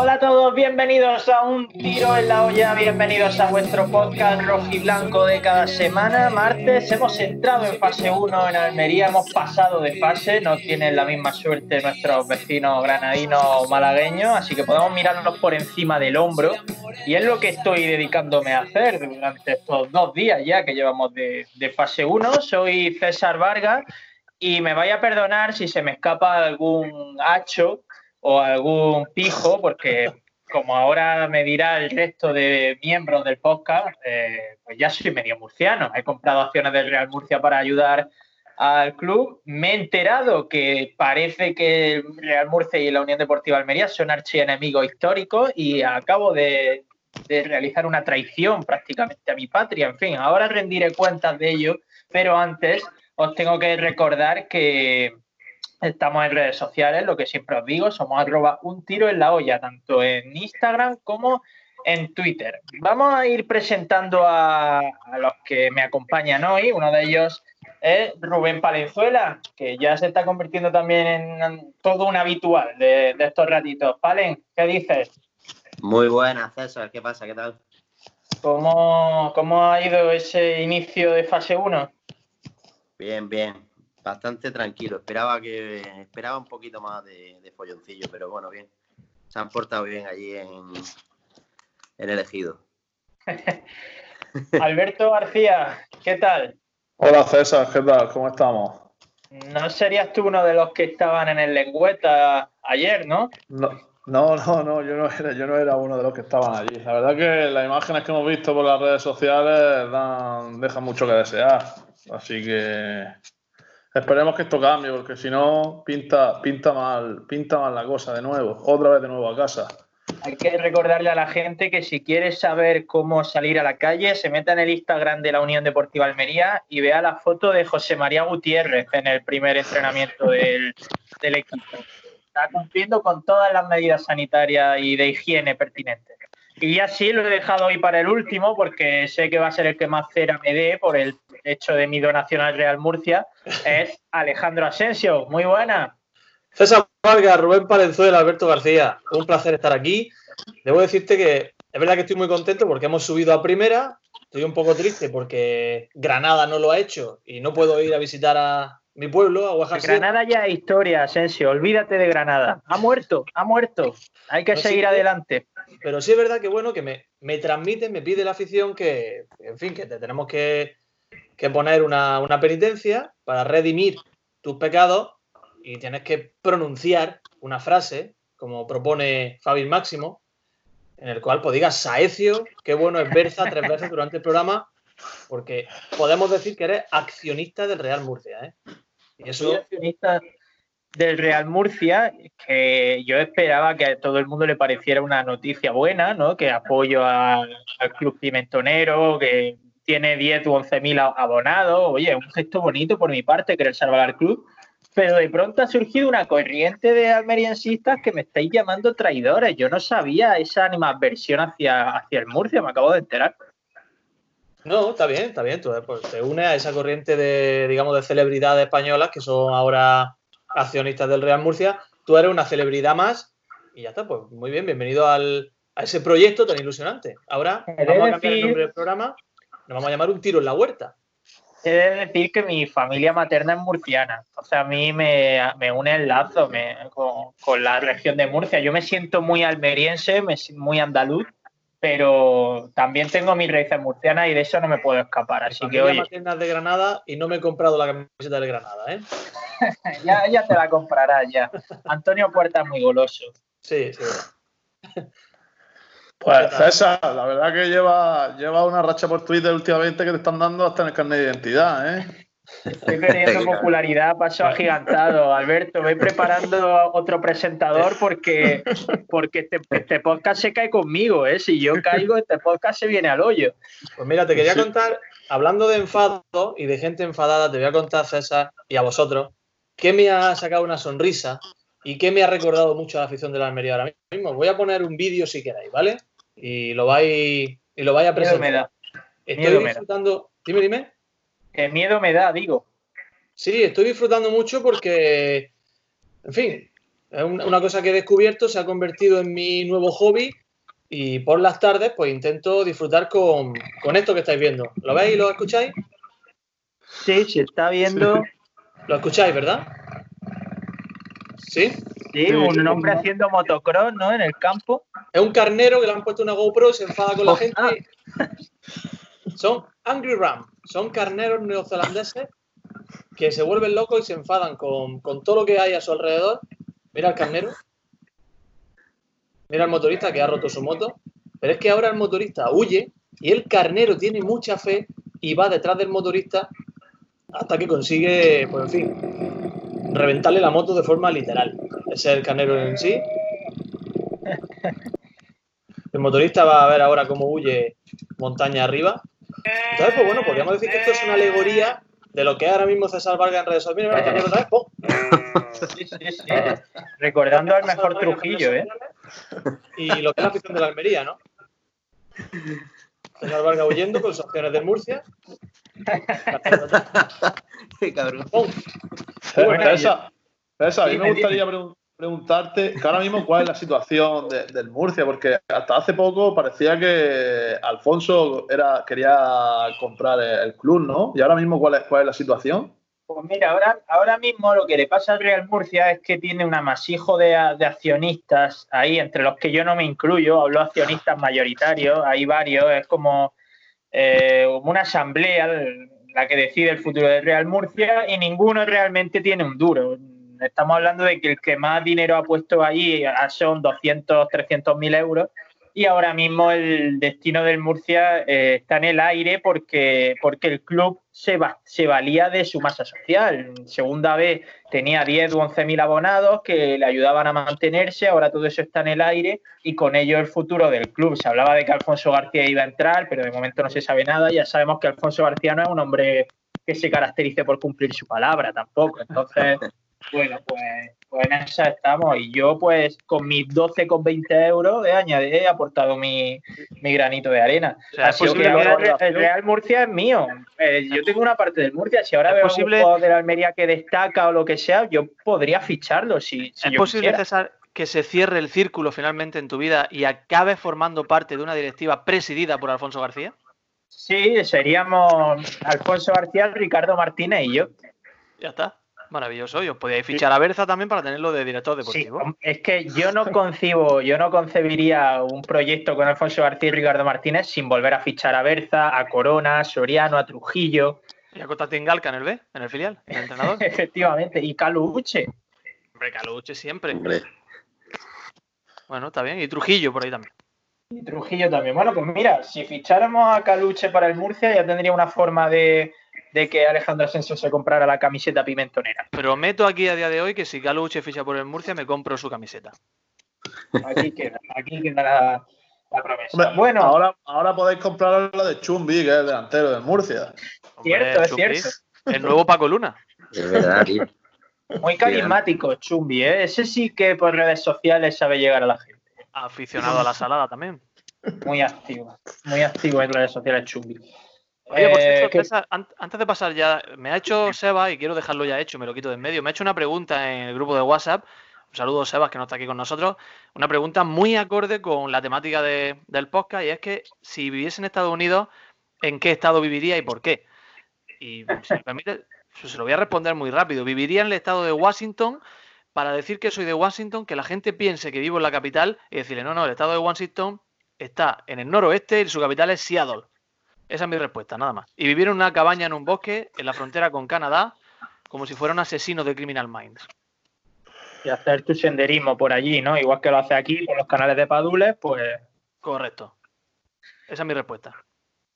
Hola a todos, bienvenidos a un tiro en la olla, bienvenidos a vuestro podcast rojiblanco de cada semana. Martes hemos entrado en fase 1 en Almería, hemos pasado de fase, no tienen la misma suerte nuestros vecinos granadinos o malagueños, así que podemos mirarnos por encima del hombro y es lo que estoy dedicándome a hacer durante estos dos días ya que llevamos de, de fase 1. Soy César Vargas y me vaya a perdonar si se me escapa algún hacho o algún pijo, porque como ahora me dirá el resto de miembros del podcast, eh, pues ya soy medio murciano. He comprado acciones del Real Murcia para ayudar al club. Me he enterado que parece que el Real Murcia y la Unión Deportiva Almería son archienemigos históricos y acabo de, de realizar una traición prácticamente a mi patria. En fin, ahora rendiré cuentas de ello, pero antes os tengo que recordar que Estamos en redes sociales, lo que siempre os digo, somos arroba un tiro en la olla, tanto en Instagram como en Twitter. Vamos a ir presentando a, a los que me acompañan hoy. Uno de ellos es Rubén Palenzuela, que ya se está convirtiendo también en todo un habitual de, de estos ratitos. Palen, ¿qué dices? Muy buenas, César. ¿Qué pasa? ¿Qué tal? ¿Cómo, cómo ha ido ese inicio de fase 1? Bien, bien. Bastante tranquilo. Esperaba que esperaba un poquito más de, de folloncillo, pero bueno, bien. Se han portado bien allí en, en el ejido. Alberto García, ¿qué tal? Hola César, ¿qué tal? ¿Cómo estamos? No serías tú uno de los que estaban en el lengüeta ayer, ¿no? No, no, no, no, yo, no era, yo no era uno de los que estaban allí. La verdad que las imágenes que hemos visto por las redes sociales dan, dejan mucho que desear. Así que esperemos que esto cambie, porque si no, pinta, pinta, mal, pinta mal la cosa de nuevo. Otra vez de nuevo a casa. Hay que recordarle a la gente que si quiere saber cómo salir a la calle, se meta en el Instagram de la Unión Deportiva Almería y vea la foto de José María Gutiérrez en el primer entrenamiento del, del equipo. Está cumpliendo con todas las medidas sanitarias y de higiene pertinentes. Y así lo he dejado hoy para el último, porque sé que va a ser el que más cera me dé por el hecho de mi donación al Real Murcia, es Alejandro Asensio. Muy buena. César Vargas, Rubén Palenzuela, Alberto García, un placer estar aquí. Debo decirte que es verdad que estoy muy contento porque hemos subido a primera. Estoy un poco triste porque Granada no lo ha hecho y no puedo ir a visitar a mi pueblo, a Oaxaca. Granada ya es historia, Asensio. Olvídate de Granada. Ha muerto, ha muerto. Hay que No, seguir sí, adelante. Pero sí es verdad que bueno, que me, me transmite, me pide la afición que, en fin, que te tenemos que, que poner una, una penitencia para redimir tus pecados y tienes que pronunciar una frase, como propone Fabi Máximo, en el cual pues Saecio, qué bueno es Berza tres veces durante el programa, porque podemos decir que eres accionista del Real Murcia, ¿eh? Soy accionista del Real Murcia, que yo esperaba que a todo el mundo le pareciera una noticia buena, ¿no? Que apoyo al club pimentonero, que tiene 10 u 11 mil abonados. Oye, un gesto bonito por mi parte, querer salvar al club. Pero de pronto ha surgido una corriente de almeriensistas que me estáis llamando traidores. Yo no sabía esa animadversión hacia, hacia el Murcia, me acabo de enterar. No, está bien, está bien. Tú pues, te unes a esa corriente de, digamos, de celebridades españolas que son ahora accionistas del Real Murcia. Tú eres una celebridad más y ya está, pues muy bien, bienvenido al, a ese proyecto tan ilusionante. Ahora vamos a cambiar el nombre del programa, nos vamos a llamar Un tiro en la huerta. He de decir que mi familia materna es murciana. O sea, a mí me, me une el lazo me- con, con la región de Murcia. Yo me siento muy almeriense, me muy andaluz, pero también tengo mis raíces murcianas y de eso no me puedo escapar. Así que, Familia oye, materna es de Granada y no me he comprado la camiseta de Granada, ¿eh? ya, ya te la comprarás ya. Antonio Puerta es muy goloso. Sí, sí. Pues César, la verdad que lleva, lleva una racha por Twitter últimamente que te están dando hasta en el carnet de identidad, ¿eh? Estoy perdiendo popularidad, paso agigantado. Alberto, voy preparando otro presentador porque, porque este, este podcast se cae conmigo, ¿eh? Si yo caigo, este podcast se viene al hoyo. Pues mira, te quería Sí. contar, hablando de enfado y de gente enfadada, te voy a contar, César, y a vosotros, que me ha sacado una sonrisa y que me ha recordado mucho a la afición de la Almería ahora mismo. Voy a poner un vídeo si queréis, ¿vale? Y lo vais, y lo vais a Miedo me presentar. da. Estoy miedo me da. disfrutando. Dime, dime. Que miedo me da, digo. Sí, estoy disfrutando mucho porque, en fin, es un- una cosa que he descubierto, se ha convertido en mi nuevo hobby y por las tardes pues intento disfrutar con, con esto que estáis viendo. ¿Lo veis y lo escucháis? Sí, se está viendo. Lo escucháis, ¿verdad? ¿Sí? Sí, un hombre haciendo motocross, ¿no? En el campo. Es un carnero que le han puesto una GoPro, se enfada con la gente. Son Angry Ram, son carneros neozelandeses que se vuelven locos y se enfadan con, con todo lo que hay a su alrededor. Mira el carnero. Mira el motorista que ha roto su moto. Pero es que ahora el motorista huye y el carnero tiene mucha fe y va detrás del motorista hasta que consigue, pues en fin, reventarle la moto de forma literal. Es el carnero en sí. El motorista va a ver ahora cómo huye montaña arriba. Entonces, pues bueno, podríamos decir que esto es una alegoría de lo que ahora mismo César Vargas en redes sociales. Mira, mira, otra vez, ¡pum! Sí, sí, sí. Recordando al mejor Trujillo, ¿eh? Y lo que es la afición de la Almería, ¿no? César Vargas huyendo con sus acciones del Murcia. Qué cabrón. ¡Pum! Bueno, César, César, a mí me gustaría pregun- preguntarte que ahora mismo cuál es la situación de- del Murcia, porque hasta hace poco parecía que Alfonso era, quería comprar el, club, ¿no? Y ahora mismo cuál es, cuál es la situación. Pues mira, ahora, ahora mismo lo que le pasa al Real Murcia es que tiene un amasijo de, accionistas ahí, entre los que yo no me incluyo, hablo accionistas mayoritarios, hay varios, es como eh, una asamblea la que decide el futuro del Real Murcia y ninguno realmente tiene un duro. Estamos hablando de que el que más dinero ha puesto ahí son 200, 300 mil euros y ahora mismo el destino del Murcia eh, está en el aire porque, porque el club se, va- se valía de su masa social. Segunda vez tenía 10 o 11 mil abonados que le ayudaban a mantenerse, ahora todo eso está en el aire y con ello el futuro del club. Se hablaba de que Alfonso García iba a entrar, pero de momento no se sabe nada. Ya sabemos que Alfonso García no es un hombre que se caracterice por cumplir su palabra tampoco. Entonces, bueno, pues, pues en esa estamos. Y yo, pues, con mis 12,20 euros he añadido, he aportado mi, mi granito de arena. O sea, es Así que ahora el Re- el Real Murcia es mío. Eh, yo tengo una parte del Murcia. Si ahora veo posible- un jugador de la Almería que destaca o lo que sea, yo podría ficharlo si, si ¿Es yo posible, quisiera. César, que se cierre el círculo finalmente en tu vida y acabes formando parte de una directiva presidida por Alfonso García? Sí, seríamos Alfonso García, Ricardo Martínez y yo. Ya está. Maravilloso. Y os podíais fichar a Berza también para tenerlo de director Sí, deportivo. es que yo no concibo, yo no concebiría un proyecto con Alfonso García y Ricardo Martínez sin volver a fichar a Berza, a Corona, a Soriano, a Trujillo, Y a Cotatín Galca en el B, en el filial, el entrenador. efectivamente, y Caluche. Hombre, Caluche siempre. Hombre, Bueno, está bien. Y Trujillo por ahí también. Y Trujillo también. Bueno, pues mira, si ficháramos a Caluche para el Murcia, ya tendría una forma de, de que Alejandro Asensio se comprara la camiseta pimentonera. Prometo aquí a día de hoy que si Caluche ficha por el Murcia, me compro su camiseta. Aquí queda, aquí queda la, la promesa. Hombre, bueno, ahora, ahora podéis comprar lo de Chumbi, que es el delantero del Murcia. Cierto, es Chumbi, cierto. El nuevo Paco Luna. es verdad, tío. muy carismático, Chumbi, ¿eh? Ese sí que por redes sociales sabe llegar a la gente. Aficionado a la salada también. Muy activo, muy activo en redes sociales, Chumbi. Oye, por Eh, que- an- antes de pasar ya, me ha hecho Seba, y quiero dejarlo ya hecho, me lo quito de en medio, me ha hecho una pregunta en el grupo de WhatsApp. Un saludo, Sebas, que no está aquí con nosotros. Una pregunta muy acorde con la temática de- del podcast, y es que si viviese en Estados Unidos, ¿en qué estado viviría y por qué? Y si me permite, se lo voy a responder muy rápido. Viviría en el estado de Washington para decir que soy de Washington, que la gente piense que vivo en la capital y decirle, no, no, el estado de Washington está en el noroeste y su capital es Seattle. Esa es mi respuesta, nada más. Y vivir en una cabaña en un bosque en la frontera con Canadá, como si fuera un asesino de Criminal Minds. y hacer tu senderismo por allí, ¿no? Igual que lo hace aquí por los canales de Padules, pues Correcto. Esa es mi respuesta.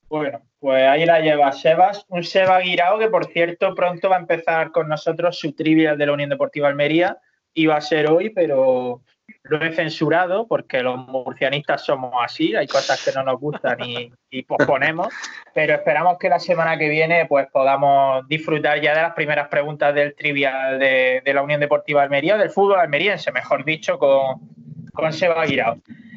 bueno, pues ahí la lleva Sebas, un Seba Guirao que por cierto pronto va a empezar con nosotros su trivial de la Unión Deportiva Almería, iba a ser hoy, pero lo he censurado porque los murcianistas somos así, hay cosas que no nos gustan y, posponemos, pero esperamos que la semana que viene pues podamos disfrutar ya de las primeras preguntas del trivial de, la Unión Deportiva Almería, del fútbol almeriense, mejor dicho, con,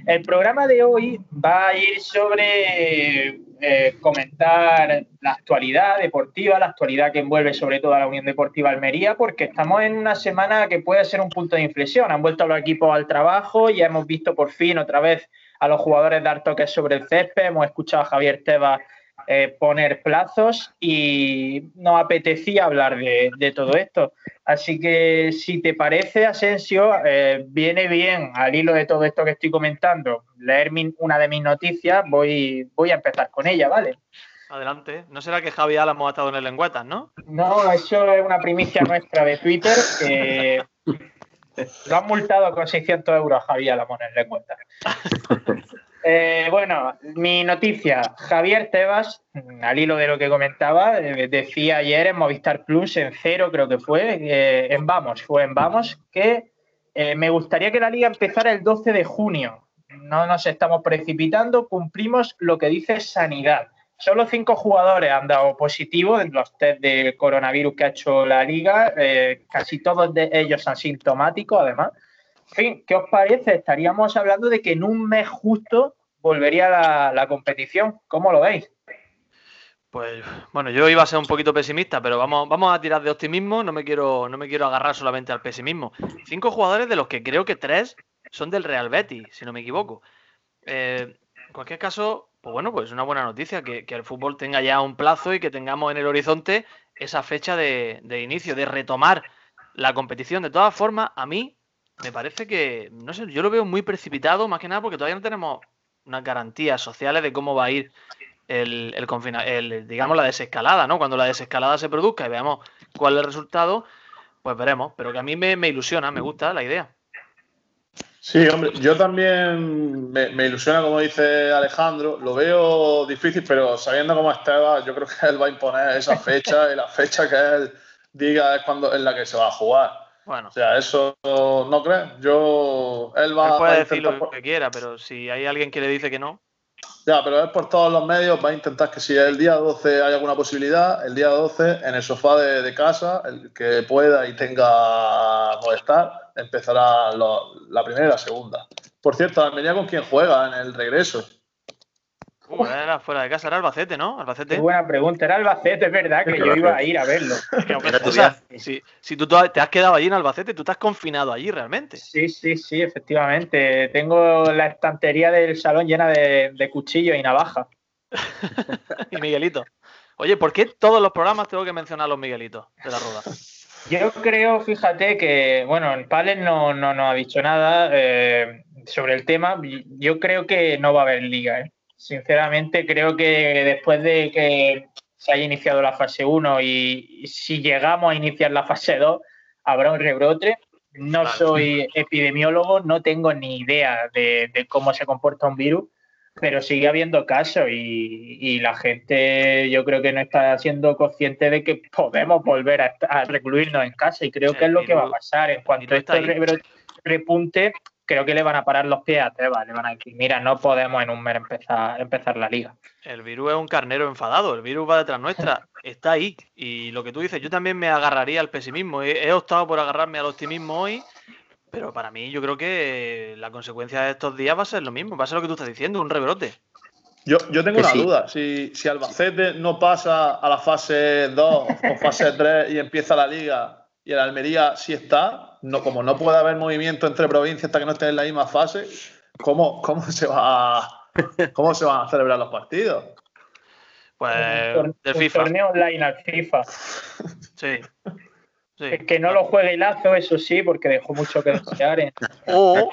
El programa de hoy va a ir sobre eh, comentar la actualidad deportiva, la actualidad que envuelve sobre todo a la Unión Deportiva Almería, porque estamos en una semana que puede ser un punto de inflexión. Han vuelto los equipos al trabajo, ya hemos visto por fin otra vez a los jugadores dar toques sobre el césped, hemos escuchado a Javier Tebas eh, poner plazos y nos apetecía hablar de, todo esto. Así que si te parece, Asensio, eh, viene bien al hilo de todo esto que estoy comentando, leer una de mis noticias, voy, voy a empezar con ella, ¿vale? Adelante. ¿No será que Javi Álamo ha estado en el lengüetas, no? No, eso es una primicia nuestra de Twitter que lo han multado con 600 euros Javi Álamo en el lengüetas. Eh, bueno, mi noticia, Javier Tebas, al hilo de lo que comentaba, eh, decía ayer en Movistar Plus, en cero creo que fue, eh, en Vamos, fue en Vamos, que me gustaría que la liga empezara el 12 de junio. No nos estamos precipitando, cumplimos lo que dice Sanidad. Solo cinco jugadores han dado positivo en los test de coronavirus que ha hecho la liga, casi todos de ellos asintomáticos además. ¿Qué os parece? Estaríamos hablando de que en un mes justo volvería la, competición. ¿Cómo lo veis? Pues bueno, yo iba a ser un poquito pesimista, pero vamos, vamos a tirar de optimismo. No me quiero, no me quiero agarrar solamente al pesimismo. Cinco jugadores de los que creo que tres son del Real Betis, si no me equivoco. Eh, en cualquier caso, pues bueno, pues es una buena noticia que, el fútbol tenga ya un plazo y que tengamos en el horizonte esa fecha de inicio, de retomar la competición. De todas formas, a mí me parece que, no sé, yo lo veo muy precipitado, más que nada porque todavía no tenemos unas garantías sociales de cómo va a ir el, el, digamos, la desescalada, ¿no? Cuando la desescalada se produzca y veamos cuál es el resultado, pues veremos. Pero que a mí me, ilusiona, me gusta la idea. Sí, hombre, yo también me, ilusiona, como dice Alejandro. Lo veo difícil, pero sabiendo cómo está yo creo que él va a imponer esa fecha y la fecha que él diga es cuando en la que se va a jugar. Bueno. O sea, eso no crees. Yo. Él va puede decir lo que quiera, pero si hay alguien que le dice que no. Ya, pero es por todos los medios. Va a intentar que si el día 12 hay alguna posibilidad, el día 12 en el sofá de, casa, el que pueda y tenga molestar, empezará la primera y la segunda. Por cierto, Almería con quién juega en el regreso. Uh, era fuera de casa, era Albacete, ¿no? Albacete. buena pregunta, era Albacete, es verdad que yo iba a ir a verlo. si, tú te has quedado allí en Albacete, tú te has confinado allí realmente. Sí, sí, sí, efectivamente. Tengo la estantería del salón llena de, cuchillos y navajas. y Miguelito. Oye, ¿por qué todos los programas tengo que mencionar a los Miguelitos de la rueda? Yo creo, fíjate que, bueno, el Palen no, no nos ha dicho nada eh, sobre el tema. Yo creo que no va a haber liga, ¿eh? Sinceramente, creo que después de que se haya iniciado la fase 1 y si llegamos a iniciar la fase 2, habrá un rebrote. No soy epidemiólogo, no tengo ni idea de, cómo se comporta un virus, pero sigue habiendo casos y, la gente yo creo que no está siendo consciente de que podemos volver a, recluirnos en casa y creo que es lo que va a pasar. En cuanto este rebrote repunte, creo que le van a parar los pies a Tebas, le van a decir, mira, no podemos en un mes empezar, empezar la liga. El virus es un carnero enfadado, el virus va detrás nuestra, está ahí. Y lo que tú dices, yo también me agarraría al pesimismo. He, optado por agarrarme al optimismo hoy, pero para mí yo creo que la consecuencia de estos días va a ser lo mismo, va a ser lo que tú estás diciendo, un rebrote. Yo, yo tengo una duda, si, si Albacete no pasa a la fase 2 o fase 3 y empieza la liga y el Almería sí está, no, como no puede haber movimiento entre provincias hasta que no estén en la misma fase, ¿cómo, cómo, se, va a, cómo se van a celebrar los partidos? Pues del FIFA. torneo online al FIFA. Sí. Que no lo juegue Lazo, eso sí, porque dejó mucho que desear. O,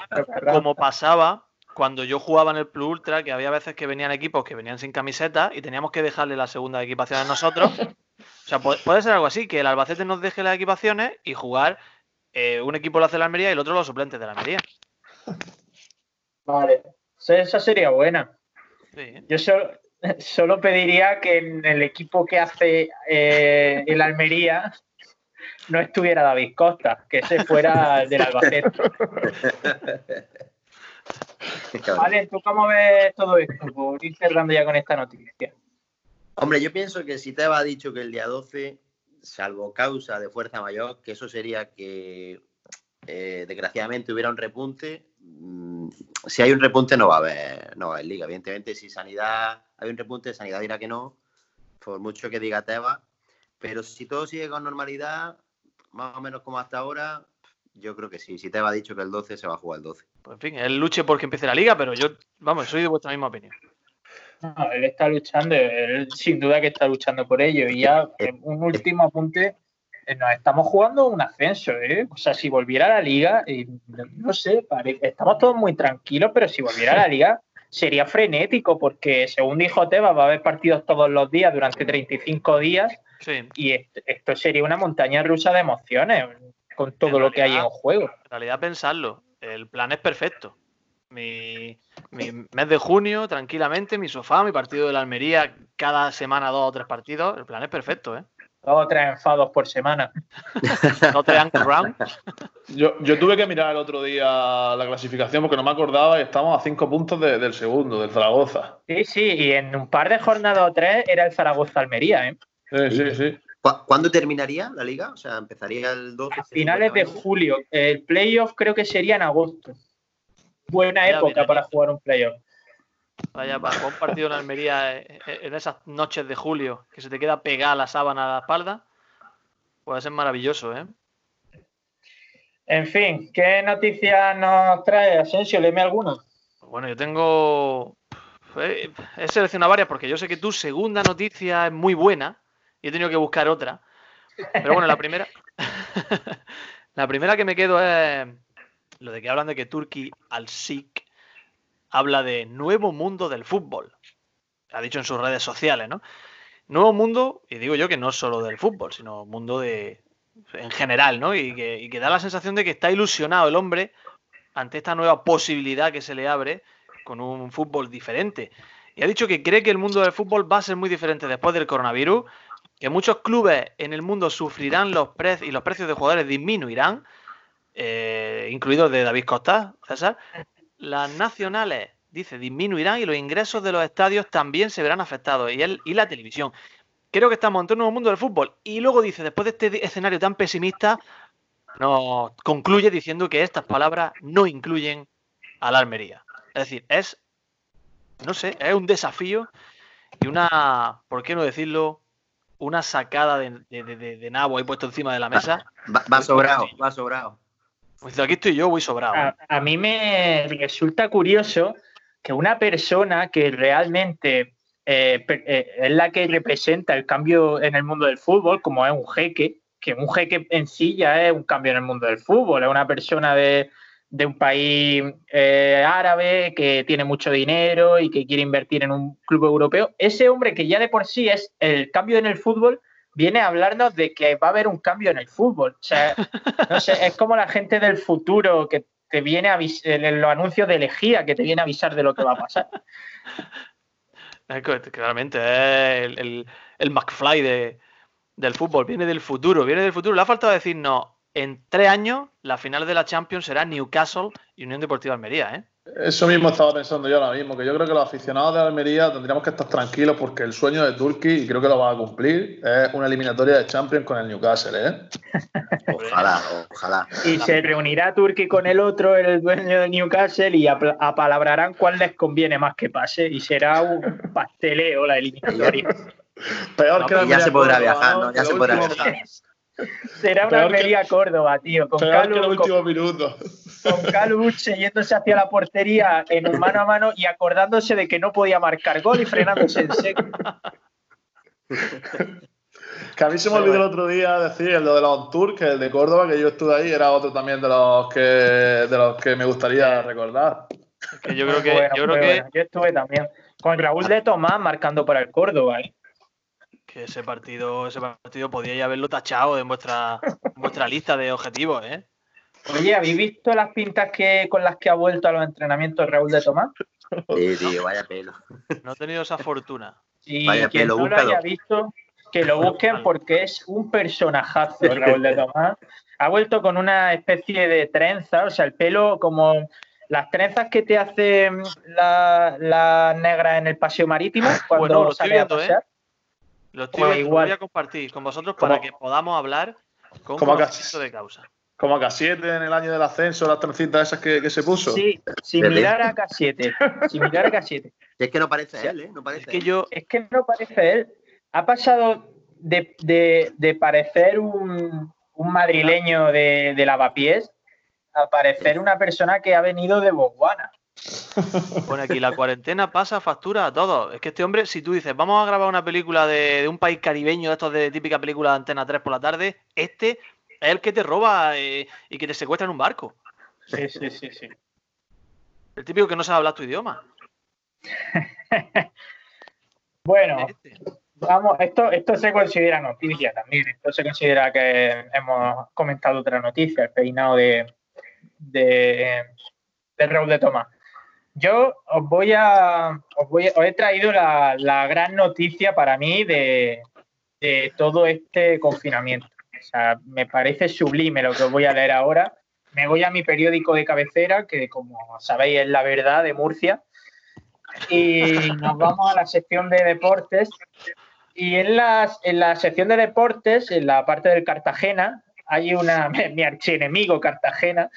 como pasaba cuando yo jugaba en el Plus Ultra, que había veces que venían equipos que venían sin camiseta y teníamos que dejarle la segunda equipación a nosotros o sea, puede, ser algo así, que el Albacete nos deje las equipaciones y jugar eh, un equipo lo hace la Almería y el otro los suplentes de la Almería. Vale, esa sería buena. Yo solo, pediría que en el equipo que hace eh, el Almería no estuviera David Costa, que ese fuera del Albacete. Vale, ¿tú cómo ves todo esto? Por ir cerrando ya con esta noticia. Hombre, yo pienso que si te ha dicho que el día 12, salvo causa de fuerza mayor, que eso sería que eh, desgraciadamente hubiera un repunte. Mm, si hay un repunte no va a haber, no va a haber liga. Evidentemente, si sanidad hay un repunte, sanidad dirá que no, por mucho que diga Teba. Pero si todo sigue con normalidad, más o menos como hasta ahora, yo creo que sí. Si Teba ha dicho que el 12 se va a jugar el 12. Pues en fin, él luche porque empiece la liga, pero yo, vamos, soy de vuestra misma opinión. No, él está luchando, él sin duda que está luchando por ello. Y ya un último apunte, eh, nos estamos jugando un ascenso, ¿eh? O sea, si volviera a la liga, eh, no sé, estamos todos muy tranquilos, pero si volviera a la liga sería frenético, porque según dijo Teba, va a haber partidos todos los días durante 35 días. Y esto, sería una montaña rusa de emociones con todo lo que hay en juego. En realidad, pensarlo, el plan es perfecto mi, mes de junio, tranquilamente, mi sofá, mi partido de la Almería, cada semana dos o tres partidos. El plan es perfecto, ¿eh? Dos o tres enfados por semana. no te dan round. Yo, yo tuve que mirar el otro día la clasificación porque no me acordaba y estamos a cinco puntos del segundo, del Zaragoza. Sí, sí, y en un par de jornadas o tres era el Zaragoza-Almería, ¿eh? Sí, sí, sí. ¿Cuándo terminaría la liga? O sea, empezaría el 12. A finales de julio. El playoff creo que sería en agosto buena época para jugar un playoff. Vaya, para un partido en Almería eh, eh, en esas noches de julio, que se te queda pegada la sábana a la espalda, puede ser maravilloso, ¿eh? En fin, ¿qué noticias nos trae Asensio? Léeme alguna. Bueno, yo tengo. Eh, he seleccionado varias porque yo sé que tu segunda noticia es muy buena y he tenido que buscar otra. Pero bueno, la primera. la primera que me quedo es lo de que hablan de que Turki al-Sik habla de nuevo mundo del fútbol. Ha dicho en sus redes sociales, ¿no? Nuevo mundo, y digo yo que no solo del fútbol, sino mundo de en general, ¿no? Y que, da la sensación de que está ilusionado el hombre ante esta nueva posibilidad que se le abre con un fútbol diferente. Y ha dicho que cree que el mundo del fútbol va a ser muy diferente después del coronavirus, que muchos clubes en el mundo sufrirán los precios y los precios de jugadores disminuirán, eh, incluidos de David Costa, César, las nacionales, dice, disminuirán y los ingresos de los estadios también se verán afectados, y, el, y la televisión. Creo que estamos en un nuevo mundo del fútbol. Y luego dice, después de este escenario tan pesimista, nos concluye diciendo que estas palabras no incluyen a la Almería. Es decir, es, no sé, es un desafío y una, ¿por qué no decirlo? Una sacada de, de, nabo ahí puesto encima de la mesa. va sobrado, va sobrado. Pues aquí estoy yo, voy sobrado. A, mí me resulta curioso que una persona que realmente eh, eh, es la que representa el cambio en el mundo del fútbol, como es un jeque, que un jeque en sí ya es un cambio en el mundo del fútbol, es una persona de, un país eh, árabe que tiene mucho dinero y que quiere invertir en un club europeo. Ese hombre que ya de por sí es el cambio en el fútbol, viene a hablarnos de que va a haber un cambio en el fútbol. O sea, no sé, es como la gente del futuro que te viene a en los anuncios de elegía, que te viene a avisar de lo que va a pasar. Claramente, es el, el, McFly de, del fútbol, viene del futuro, viene del futuro. Le ha faltado decirnos, en tres años, la final de la Champions será Newcastle y Unión Deportiva Almería, ¿eh? Eso mismo estaba pensando yo ahora mismo, que yo creo que los aficionados de Almería tendríamos que estar tranquilos porque el sueño de Turki, y creo que lo va a cumplir, es una eliminatoria de Champions con el Newcastle, ¿eh? Ojalá, ojalá. Y se reunirá Turki con el otro, el dueño del Newcastle, y apalabrarán cuál les conviene más que pase, y será un pasteleo la eliminatoria. Peor que ya se podrá viajar, ¿no? Ya se podrá viajar. Será una Almería Córdoba, tío. Con Calu, minuto. Con Caluche yéndose hacia la portería en un mano a mano y acordándose de que no podía marcar gol y frenándose en seco. Que a mí se me olvidó el otro día decir el de los Tour, que el de Córdoba, que yo estuve ahí, era otro también de los que, de los que me gustaría recordar. yo creo que, yo, creo que... yo estuve también con Raúl de Tomás marcando para el Córdoba. ¿eh? Que ese partido, ese partido podíais haberlo tachado en vuestra, vuestra lista de objetivos, ¿eh? Oye, ¿habéis visto las pintas que con las que ha vuelto a los entrenamientos Raúl de Tomás? Sí, tío, vaya pelo. No he tenido esa fortuna. Y quien no lo haya visto, que lo busquen porque es un personajazo, Raúl de Tomás. Ha vuelto con una especie de trenza, o sea, el pelo como las trenzas que te hacen la, la negra en el paseo marítimo cuando Bueno, lo estoy sale a ¿eh? Pasear. Lo estoy viendo, lo igual. voy a compartir con vosotros Como- para que podamos hablar con como conocimiento de causa. Como K7 en el año del ascenso, las trencitas esas que, que se puso. Sí, similar a K7. Similar a K7. Es que no parece él, ¿eh? No parece Es que él. yo, Es que no parece él. Ha pasado de, de- de parecer un, un madrileño de, de lavapiés a parecer una persona que ha venido de Botswana. Pone aquí, la cuarentena pasa factura a todos. Es que este hombre, si tú dices, vamos a grabar una película de, de un país caribeño, estos de típica película de Antena 3 por la tarde, este es el que te roba eh, y que te secuestra en un barco. Sí, sí, sí, sí. El típico que no sabe hablar tu idioma. Bueno, Este. vamos, esto, esto se considera noticia también. Esto se considera que hemos comentado otra noticia, el peinado de, de, de Raúl de Tomás. Yo os voy a. Os, voy he traído la, la gran noticia para mí de, de todo este confinamiento. O sea, me parece sublime lo que os voy a leer ahora. Me voy a mi periódico de cabecera, que como sabéis es La Verdad de Murcia. Y nos vamos a la sección de deportes. Y en, las, en la sección de deportes, en la parte del Cartagena, hay una, mi archienemigo Cartagena,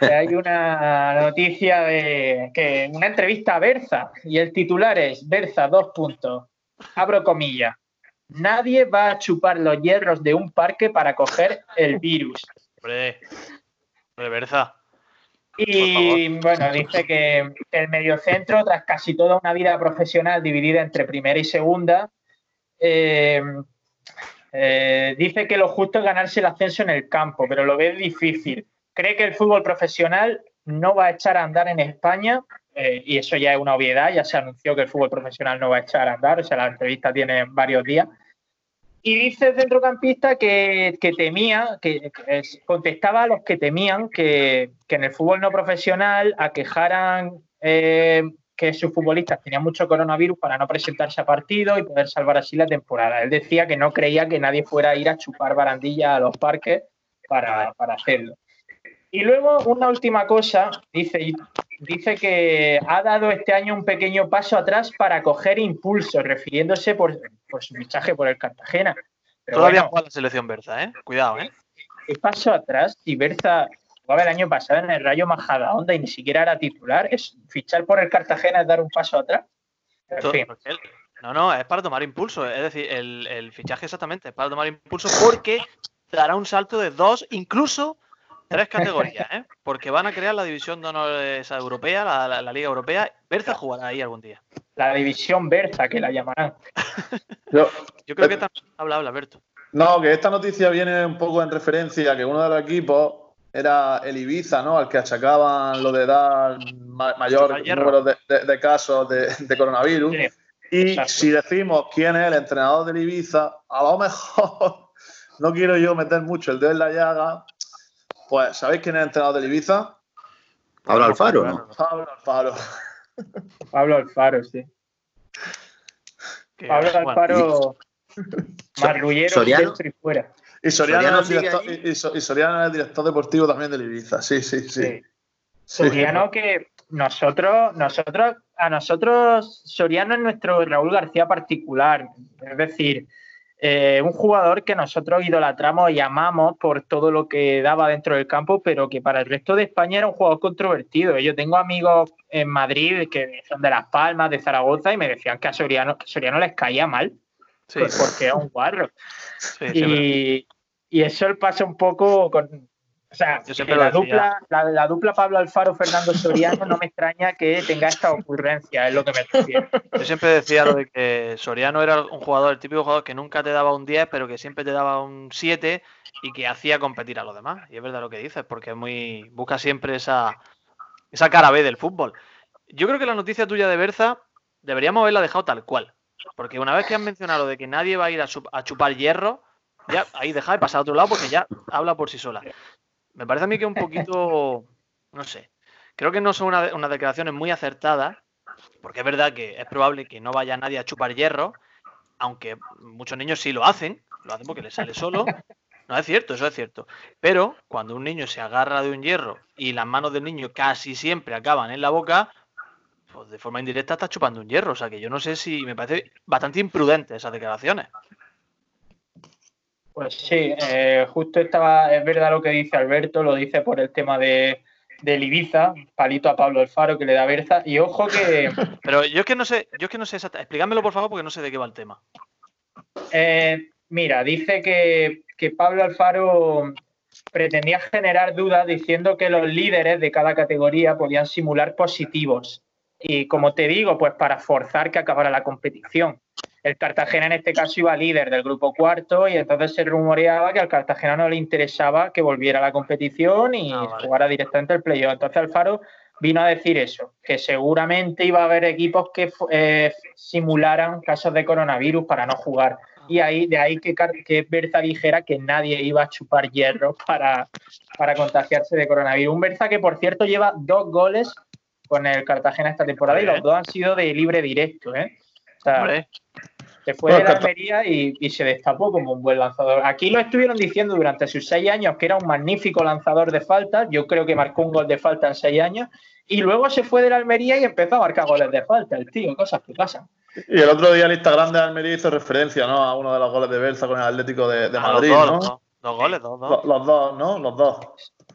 hay una noticia de que una entrevista a Berza y el titular es Berza, dos puntos, abro comillas, nadie va a chupar los hierros de un parque para coger el virus. Hombre, de Berza. Y bueno, dice que el mediocentro, tras casi toda una vida profesional dividida entre primera y segunda, eh, eh, dice que lo justo es ganarse el ascenso en el campo, pero lo ve difícil. Cree que el fútbol profesional no va a echar a andar en España, eh, y eso ya es una obviedad, ya se anunció que el fútbol profesional no va a echar a andar, o sea, la entrevista tiene varios días. Y dice el centrocampista que, temía, que, que es- contestaba a los que temían que, que en el fútbol no profesional aquejaran eh, que sus futbolistas tenían mucho coronavirus para no presentarse a partido y poder salvar así la temporada. Él decía que no creía que nadie fuera a ir a chupar barandilla a los parques para, para hacerlo. Y luego una última cosa, dice, dice que ha dado este año un pequeño paso atrás para coger impulso, refiriéndose por, por su fichaje por el Cartagena. Pero Todavía bueno, juega la selección Berza, ¿eh? Cuidado, ¿eh? ¿qué paso atrás? Si Berza jugaba el año pasado en el Rayo Majadahonda y ni siquiera era titular, ¿es fichar por el Cartagena es dar un paso atrás? En fin, No, no, es para tomar impulso. Es decir, el, el fichaje exactamente es para tomar impulso porque dará un salto de dos, incluso tres categorías, ¿eh? Porque van a crear la división de honor esa europea, la, la- la Liga Europea. Berza jugará ahí algún día. la división Berza, que la llamarán. Yo- Yo creo que también habla, habla, Berto. no, que esta noticia viene un poco en referencia a que uno de los equipos era el Ibiza, ¿no? Al que achacaban lo de dar ma- mayor número de, de- de casos de, de coronavirus. Sí, Y Exacto. si decimos quién es el entrenador del Ibiza, a lo mejor no quiero yo meter mucho el dedo en la llaga. Pues, ¿sabéis quién es el entrenador del Ibiza? Pablo Alfaro, ¿no? Pablo Alfaro. Pablo Alfaro, sí. Pablo Alfaro, marrullero Soriano. dentro y fuera. Y Soriano, Soriano es director, y- y So- y Soriano es director deportivo también del Ibiza. Sí, sí, sí. Soriano que nosotros, nosotros, a nosotros, Soriano es nuestro Raúl García particular. Es decir, eh, un jugador que nosotros idolatramos y amamos por todo lo que daba dentro del campo, pero que para el resto de España era un jugador controvertido. Yo tengo amigos en Madrid que son de Las Palmas, de Zaragoza, y me decían que a Soriano, que Soriano les caía mal, sí, pues porque era un guarro. sí, es. Y, y eso pasa un poco con. O sea, que la, dupla, la, la dupla Pablo Alfaro Fernando Soriano no me extraña que tenga esta ocurrencia, es lo que me refiero. Yo siempre decía lo de que Soriano era un jugador, el típico jugador que nunca te daba un 10, pero que siempre te daba un 7 y que hacía competir a los demás. Y es verdad lo que dices, porque es muy busca siempre esa, esa cara B del fútbol. Yo creo que la noticia tuya de Berza deberíamos haberla dejado tal cual. Porque una vez que han mencionado de que nadie va a ir a chupar hierro, ya ahí deja de pasar a otro lado porque ya habla por sí sola. Me parece a mí que un poquito, no sé, creo que no son una- unas declaraciones muy acertadas, porque es verdad que es probable que no vaya nadie a chupar hierro, aunque muchos niños sí lo hacen, lo hacen porque les sale solo. No es cierto, eso es cierto. Pero cuando un niño se agarra de un hierro y las manos del niño casi siempre acaban en la boca, pues de forma indirecta está chupando un hierro. O sea que yo no sé si me parece bastante imprudente esas declaraciones. Pues sí, eh, justo estaba, es verdad lo que dice Alberto, lo dice por el tema de, del Ibiza, palito a Pablo Alfaro que le da Berza, y ojo que... Pero yo es que no sé, yo es que no sé exactamente, explícamelo por favor porque no sé de qué va el tema. Eh, mira, dice que, que Pablo Alfaro pretendía generar dudas diciendo que los líderes de cada categoría podían simular positivos. Y como te digo, pues para forzar que acabara la competición. El Cartagena en este caso iba líder del grupo cuarto y entonces se rumoreaba que al Cartagena no le interesaba que volviera a la competición y Ah, vale. jugara directamente el playoff. Entonces Alfaro vino a decir eso, que seguramente iba a haber equipos que eh, simularan casos de coronavirus para no jugar. Y ahí, de ahí que, que Berza dijera que nadie iba a chupar hierro para, para contagiarse de coronavirus. Un Berza que, por cierto, lleva dos goles con el Cartagena esta temporada y los dos han sido de libre directo. ¿eh? O sea, Hombre, se fue de la Almería y, y se destapó como un buen lanzador. Aquí lo estuvieron diciendo durante sus seis años que era un magnífico lanzador de faltas. Yo creo que marcó un gol de falta en seis años. Y luego se fue de la Almería y empezó a marcar goles de falta, el tío, cosas que pasan. Y el otro día el Instagram de Almería hizo referencia ¿no? a uno de los goles de Berza con el Atlético de, de a los Madrid, dos, ¿no? los dos. Dos goles, dos, dos. Los, los dos, ¿no? Los dos.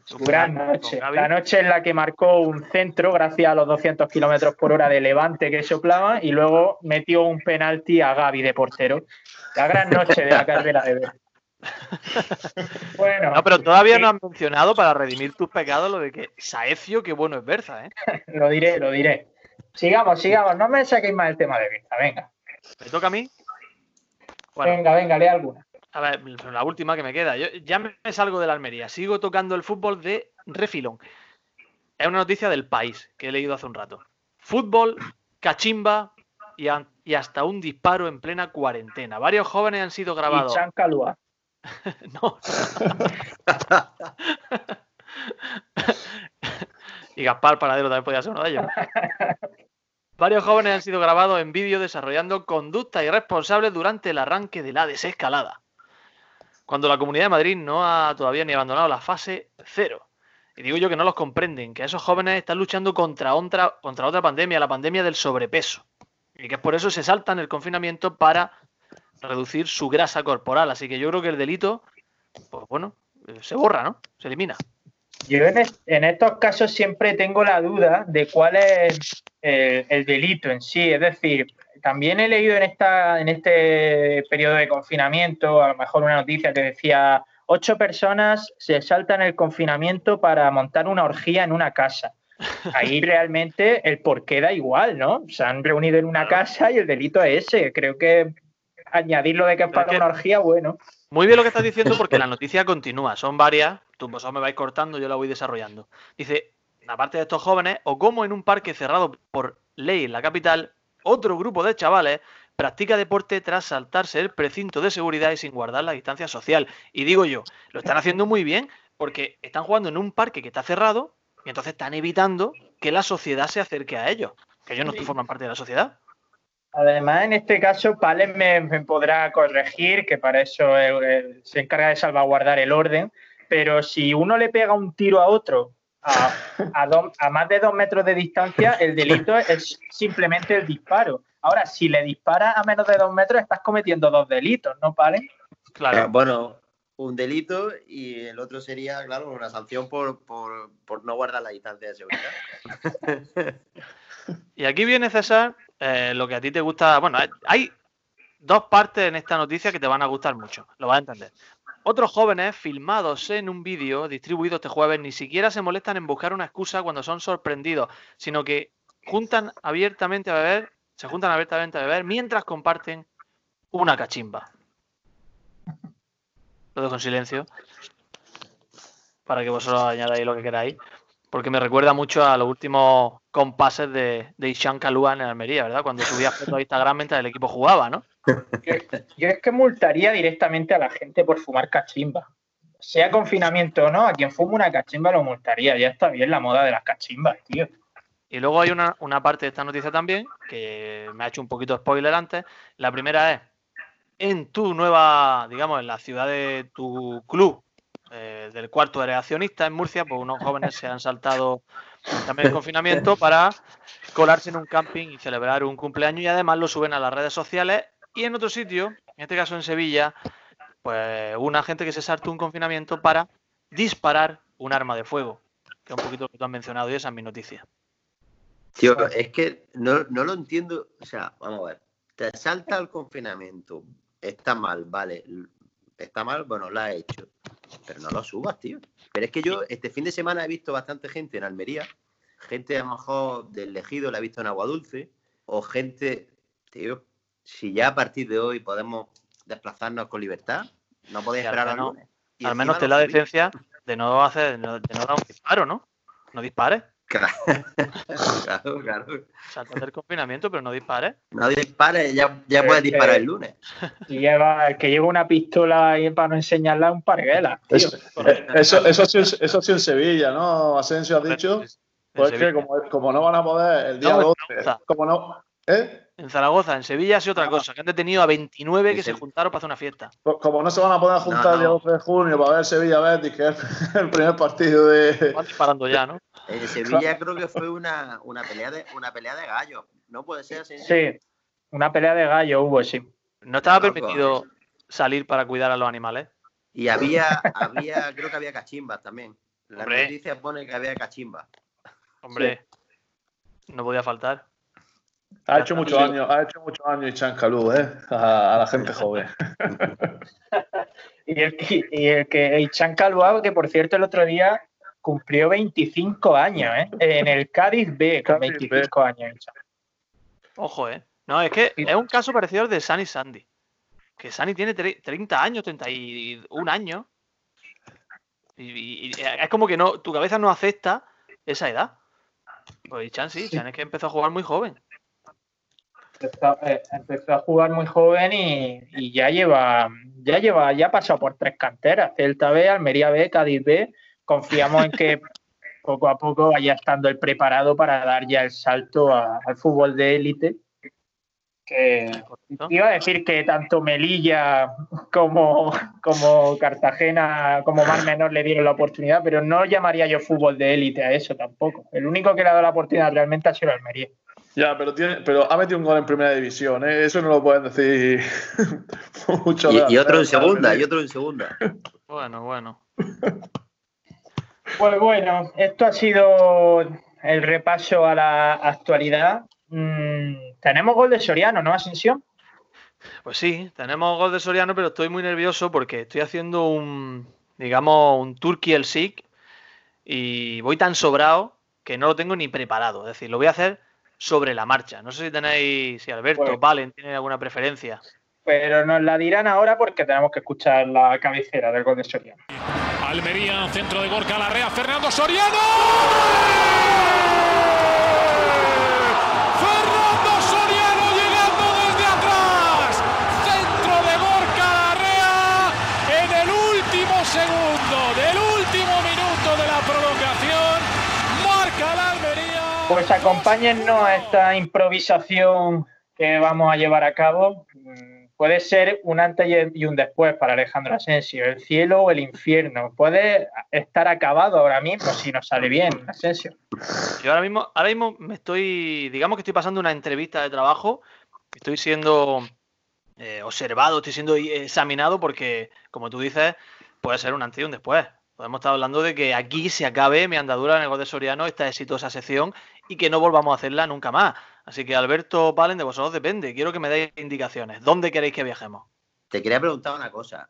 Su gran noche. La noche en la que marcó un centro gracias a los 200 kilómetros por hora de levante que soplaba y luego metió un penalti a Gaby de portero. La gran noche de la carrera de Ver. Bueno, No, pero todavía sí, no han mencionado para redimir tus pecados lo de que Saecio, qué bueno es Berza, ¿eh? lo diré, lo diré. Sigamos, sigamos. No me saquéis más el tema de Berza. Venga, ¿Me toca a mí? Bueno, venga, venga, lea alguna. A ver, la última que me queda. Yo ya me salgo de la Almería. Sigo tocando el fútbol de refilón. Es una noticia del país que he leído hace un rato. Fútbol, cachimba y, y hasta un disparo en plena cuarentena. Varios jóvenes han sido Y grabados. Chan Calúa. No. y Gaspar Paradero también podía ser uno de ellos. Varios jóvenes han sido grabados en vídeo desarrollando conductas irresponsables durante el arranque de la desescalada. Cuando la Comunidad de Madrid no ha todavía ni abandonado la fase cero. Y digo yo que no los comprenden, que esos jóvenes están luchando contra otra, contra otra pandemia, la pandemia del sobrepeso. Y que es por eso se saltan el confinamiento para reducir su grasa corporal. Así que yo creo que el delito, pues bueno, eh, se borra, ¿no? Se elimina. Yo en, es- en estos casos siempre tengo la duda de cuál es eh, el delito en sí. Es decir, también he leído en, esta, en este periodo de confinamiento, a lo mejor una noticia que decía, ocho personas se saltan el confinamiento para montar una orgía en una casa. Ahí realmente el porqué da igual, ¿no? Se han reunido en una casa y el delito es ese. Creo que añadirlo de que es para una orgía, bueno. Muy bien lo que estás diciendo porque la noticia continúa. Son varias. Tú vosotros me vais cortando, yo la voy desarrollando. Dice, aparte de estos jóvenes, o como en un parque cerrado por ley en la capital, otro grupo de chavales practica deporte tras saltarse el precinto de seguridad y sin guardar la distancia social. Y digo yo, lo están haciendo muy bien porque están jugando en un parque que está cerrado y entonces están evitando que la sociedad se acerque a ellos. Que ellos no Sí. forman parte de la sociedad. Además, en este caso, Pales me, me podrá corregir, que para eso él, él se encarga de salvaguardar el orden, pero si uno le pega un tiro a otro a, a do- a más de dos metros de distancia, el delito es simplemente el disparo. Ahora, si le disparas a menos de dos metros, estás cometiendo dos delitos, ¿no, Pales? Claro. Eh, bueno, un delito y el otro sería, claro, una sanción por, por, por no guardar la distancia de seguridad. Y aquí viene, César, eh, lo que a ti te gusta. Bueno, hay- hay dos partes en esta noticia que te van a gustar mucho, lo vas a entender. Otros jóvenes filmados en un vídeo distribuido este jueves ni siquiera se molestan en buscar una excusa cuando son sorprendidos, sino que juntan abiertamente a beber, se juntan abiertamente a beber mientras comparten una cachimba. Lo dejo en silencio para que vosotros añadáis lo que queráis, porque me recuerda mucho a los últimos compases de, de Ishan Kalua en Almería, ¿verdad? Cuando subía fotos a Instagram mientras el equipo jugaba, ¿no? Yo es que multaría directamente a la gente por fumar cachimba. Sea confinamiento o no, a quien fuma una cachimba lo multaría. Ya está bien la moda de las cachimbas, tío. Y luego hay una, una parte de esta noticia también, que me ha hecho un poquito spoiler antes. La primera es en tu nueva, digamos, en la ciudad de tu club, del cuarto de accionista en Murcia, pues unos jóvenes se han saltado también el confinamiento para colarse en un camping y celebrar un cumpleaños y además lo suben a las redes sociales y en otro sitio, en este caso en Sevilla, pues una gente que se saltó un confinamiento para disparar un arma de fuego, que es un poquito lo que tú has mencionado y esa es mi noticia. Tío, es que no, no lo entiendo. O sea, vamos a ver. Te salta el confinamiento. Está mal, vale. Está mal, bueno, lo has hecho. Pero no lo subas, tío. Pero es que yo este fin de semana he visto bastante gente en Almería. Gente a lo mejor del Ejido la he visto en Agua Dulce. O gente, tío, si ya a partir de hoy podemos desplazarnos con libertad, no podéis esperar al menos- Al menos lo la decencia de no hacer, de no, de no dar un disparo, ¿no? No dispares. Claro, claro. Saltate el confinamiento, pero no dispares. No dispares, ya, ya puedes disparar el lunes. Y lleva, el que lleva una pistola ahí para no enseñarla un parguela. tío. Eso, eso, eso, sí, eso sí en Sevilla, ¿no? Asensio has dicho. Pues es que como, como no van a poder el día No, en 12, Zaragoza. como no, ¿eh? En Zaragoza, en Sevilla sido otra Ah. cosa, que han detenido a 29 que se juntaron para hacer una fiesta. Co- Como no se van a poder juntar el día no. 12 de junio para ver Sevilla Betis, que es el primer partido de. Van disparando ya, ¿no? En Sevilla creo que fue una, una, pelea de, una pelea de gallos. No puede ser así. Sí, una pelea de gallo hubo, sí. No estaba Loco. permitido salir para cuidar a los animales. Y había, había, creo que había cachimbas también. La Hombre. noticia pone que había cachimbas. Hombre, no podía faltar. Ha hecho está. años, ha hecho muchos años Ichan Calú, ¿eh? A, a la gente joven. Y el, que- y el que Ichan Calvao, que por cierto el otro día cumplió 25 años, ¿eh? En el Cádiz B, con Cádiz B. 25 años. Ojo, ¿eh? No, es que es un caso parecido al de Sunny Sandy. Que Sunny tiene tre- 30 años, 31 años. Y, y- y es como que no, tu cabeza no acepta esa edad. Pues Chan sí, Chan es que empezó a jugar muy joven. Empezó, eh, empezó a jugar muy joven y, y ya lleva, ya lleva, ya ha pasado por tres canteras, Celta B, Almería B, Cádiz B. Confiamos en que poco a poco vaya estando el preparado para dar ya el salto a- al fútbol de élite. Que iba a decir que tanto Melilla como, como Cartagena, como Mar Menor le dieron la oportunidad, pero no llamaría yo fútbol de élite a eso tampoco. El único que le ha dado la oportunidad realmente ha sido Almería. Ya, pero, tiene, pero ha metido un gol en primera división, ¿eh? Eso no lo pueden decir mucho. Y, y otro en segunda, y otro en segunda. Bueno, bueno. Pues bueno, esto ha sido el repaso a la actualidad. Mm, tenemos gol de Soriano, ¿no, Ascensión? Pues sí, tenemos gol de Soriano, pero estoy muy nervioso porque estoy haciendo un, digamos, un Turkey el SIC y voy tan sobrado que no lo tengo ni preparado. Es decir, lo voy a hacer sobre la marcha. No sé si tenéis, si Alberto, Pues- Valen, tienen alguna preferencia. Pero nos la dirán ahora porque tenemos que escuchar la cabecera del gol de Soriano. Almería, centro de Gorka Larrea, Fernando Soriano. Fernando Soriano llegando desde atrás. Centro de Gorka Larrea en el último segundo, del último minuto de la prolongación. Marca la Almería. Pues acompáñennos a esta improvisación que vamos a llevar a cabo. Mm, Puede ser un antes y un después para Alejandro Asensio, el cielo o el infierno. Puede estar acabado ahora mismo si nos sale bien, Asensio. Yo ahora mismo, ahora mismo me estoy, digamos que estoy pasando una entrevista de trabajo, estoy siendo eh, observado, estoy siendo examinado porque, como tú dices, puede ser un antes y un después. Podemos estar hablando de que aquí se acabe mi andadura en el gol de Soriano, esta exitosa sección, y que no volvamos a hacerla nunca más. Así que, Alberto Palen, de vosotros depende. Quiero que me deis indicaciones. ¿Dónde queréis que viajemos? Te quería preguntar una cosa.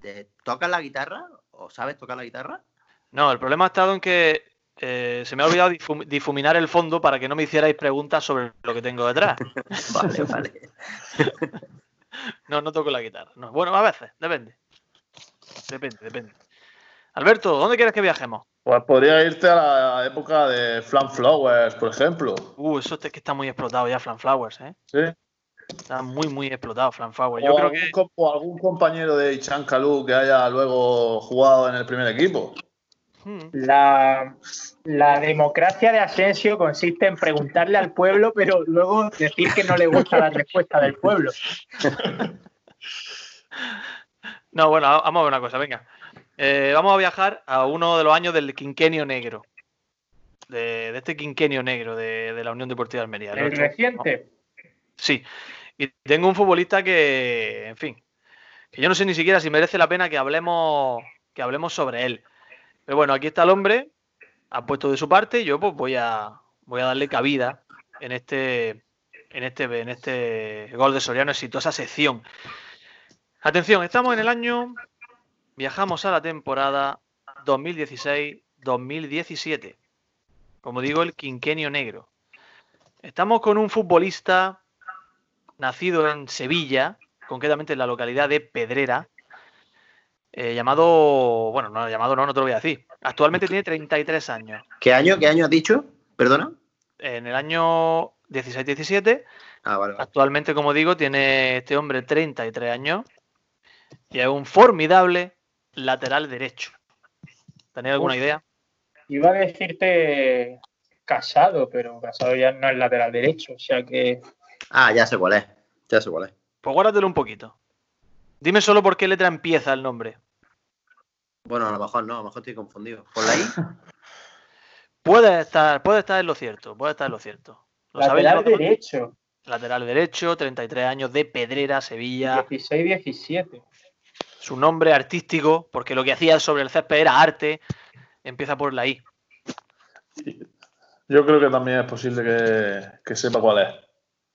¿Te tocas la guitarra o sabes tocar la guitarra? No, el problema ha estado en que eh, se me ha olvidado difum- difuminar el fondo para que no me hicierais preguntas sobre lo que tengo detrás. Vale, vale. No, no toco la guitarra. No. Bueno, a veces, depende. Depende, depende. Alberto, ¿dónde quieres que viajemos? Pues podría irte a la época de Flan Flowers, por ejemplo. Uh, eso es que está muy explotado ya, Flan Flowers, ¿eh? ¿sí? Está muy, muy explotado, Flan Flowers. O, Yo creo algún, que. o algún compañero de Ichan Calú que haya luego jugado en el primer equipo. Hmm, La, la democracia de Asensio consiste en preguntarle al pueblo, pero luego decir que no le gusta la respuesta del pueblo. No, bueno, vamos a ver una cosa, venga. Eh, vamos a viajar a uno de los años del quinquenio negro. De, de este quinquenio negro de, de la Unión Deportiva de Almería. El reciente. Sí. Y tengo un futbolista que, en fin, que yo no sé ni siquiera si merece la pena que hablemos, que hablemos sobre él. Pero bueno, aquí está el hombre, ha puesto de su parte y yo pues voy a, voy a darle cabida en este, en este, en este gol de Soriano, exitosa sección. Atención, estamos en el año, viajamos a la temporada 2016-2017. Como digo, el quinquenio negro. Estamos con un futbolista nacido en Sevilla, concretamente en la localidad de Pedrera, eh, llamado, bueno, no llamado no, no te lo voy a decir. Actualmente tiene 33 años. ¿Qué año? ¿Qué año has dicho? ¿Perdona? En el año 16-17, Ah, vale. vale. actualmente, como digo, tiene este hombre 33 años y es un formidable lateral derecho. ¿Tenéis alguna Uf. idea? Iba a decirte casado, pero casado ya no es lateral derecho. O sea que Ah, ya sé cuál es. Ya sé cuál es. Pues guárdatelo un poquito. Dime solo por qué letra empieza el nombre. Bueno, a lo mejor no, a lo mejor estoy confundido. ¿Por la I? Puede estar, puede estar en lo cierto, puede estar en lo cierto. ¿Lo lateral derecho. Lateral derecho, 33 años de Pedrera, Sevilla. 16-17. Su nombre artístico, porque lo que hacía sobre el césped era arte, empieza por la I. Yo creo que también es posible que, que sepa cuál es.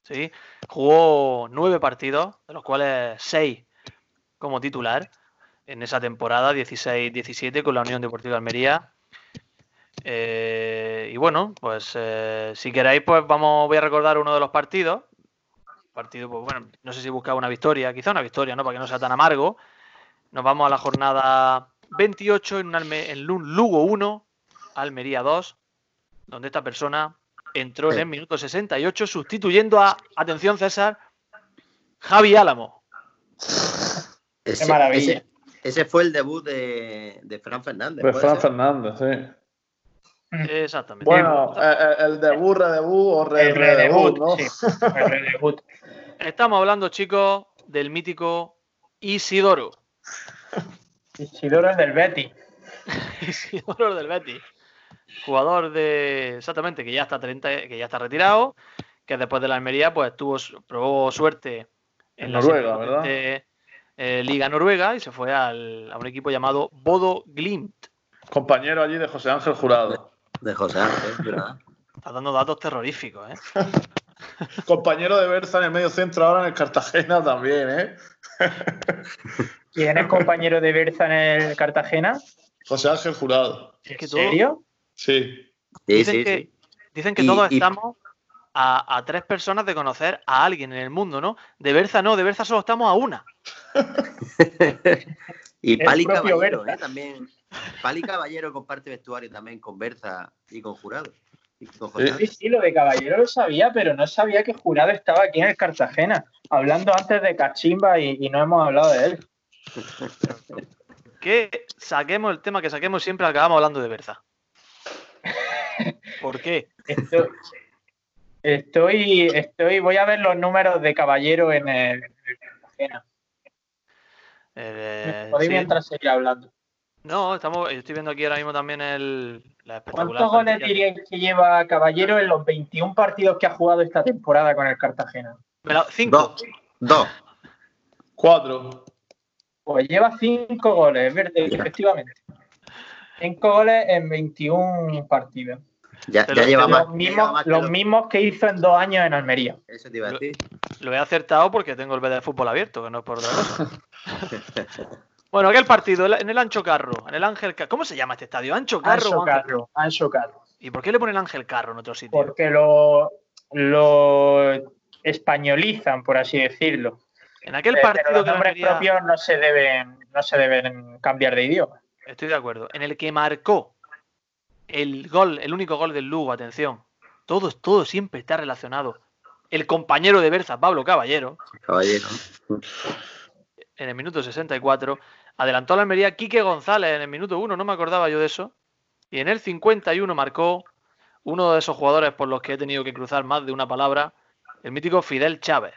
¿sí? Jugó nueve partidos, de los cuales seis como titular en esa temporada 16-17 con la Unión Deportiva de Almería. Eh, y bueno, pues eh, si queréis, pues vamos, voy a recordar uno de los partidos. Partido, pues bueno, no sé si buscaba una victoria, quizá una victoria, ¿no? Para que no sea tan amargo. Nos vamos a la jornada 28 en un, Alme- en un Lugo 1, Almería 2, donde esta persona entró en el minuto 68 sustituyendo a, atención César, Javi Álamo. Ese, maravilla. Ese, ese fue el debut de, de Fran Fernández. De ¿puede Fran ser? Fernández, sí. Exactamente. Bueno, eh, eh, el debut, redebut o re, El redebut, redebut, ¿no? sí. El redebut. Estamos hablando, chicos, del mítico Isidoro. Isidoro es del Betty. Isidoro del Betis. Jugador de. Exactamente, que ya está 30, que ya está retirado. Que después de la Almería, pues tuvo, probó suerte en, En la Noruega, siguiente, ¿verdad? eh, Liga Noruega y se fue al- a un equipo llamado Bodo Glimt. Compañero allí de José Ángel Jurado. De José Ángel, ¿verdad? Está dando datos terroríficos, ¿eh? Compañero de Berza en el medio centro ahora en el Cartagena también, ¿eh? ¿Quién es compañero de Berza en el Cartagena? José Ángel Jurado. Es que ¿En serio? Sí. Dicen sí, que, sí. Dicen que Y- todos y- estamos a, a tres personas de conocer a alguien en el mundo, ¿no? De Berza no, de Berza solo estamos a una. Y Pali Caballero, Berza. ¿eh? También. Pali Caballero comparte vestuario también con Berza y con Jurado. Y con José Sí. Sí, lo de Caballero lo sabía, pero no sabía que Jurado estaba aquí en el Cartagena. Hablando antes de Cachimba y, y no hemos hablado de él. Que saquemos el tema que saquemos, siempre acabamos hablando de Berza. ¿Por qué? Estoy, estoy, estoy, voy a ver los números de Caballero en el, en el Cartagena. Eh, Podéis sí. mientras seguir hablando. No, estamos, estoy viendo aquí ahora mismo también el, la espectacular. ¿Cuántos goles diríais que lleva Caballero en los 21 partidos que ha jugado esta temporada con el Cartagena? Cinco. Dos. Dos. Cuatro. Pues lleva 5 goles, es verdad, efectivamente. 5 goles en 21 partidos. Ya, ya lleva más. Los mismos, lleva más que los lo- mismos que hizo en dos años en Almería. Eso te iba a decir. Lo he acertado porque tengo el BD de fútbol abierto, que no es por otra cosa. bueno, aquel partido en el Ancho Carro, en el Ángel Carro. ¿Cómo se llama este estadio? ¿Ancho Carro Ancho Carro, Ancho Carro. ¿Y por qué le ponen Ángel Carro en otro sitio? Porque lo, lo españolizan, por así decirlo. En aquel Eh, pero partido los que nombres Almería- propios no se deben, no se deben cambiar de idioma. Estoy de acuerdo. En el que marcó el gol, el único gol del Lugo, atención. Todo, todo siempre está relacionado. El compañero de Berza, Pablo Caballero, Caballero. en el minuto 64, adelantó a la Almería Quique González en el minuto 1, no me acordaba yo de eso. Y en el 51 marcó uno de esos jugadores por los que he tenido que cruzar más de una palabra, el mítico Fidel Chávez.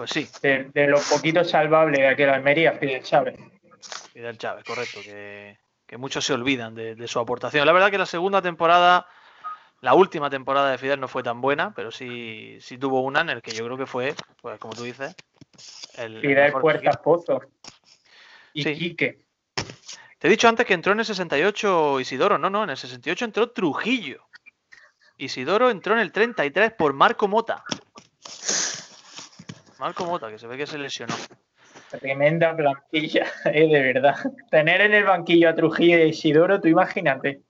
Pues sí, De, de lo poquito salvable de aquel Almería, Fidel Chávez. Fidel Chávez, correcto, que, que muchos se olvidan de, de su aportación. La verdad que la segunda temporada, la última temporada de Fidel no fue tan buena, pero sí, sí tuvo una en el que yo creo que fue, pues como tú dices, el, el Fidel Puertas. Pozo. Y Sí. Quique. Te he dicho antes que entró en el 68 Isidoro, no, no, en el 68 entró Trujillo. Isidoro entró en el 33 por Marco Mota. Marco Mota, que se ve que se lesionó. Tremenda plantilla, eh, de verdad. Tener en el banquillo a Trujillo y Isidoro, tú imagínate.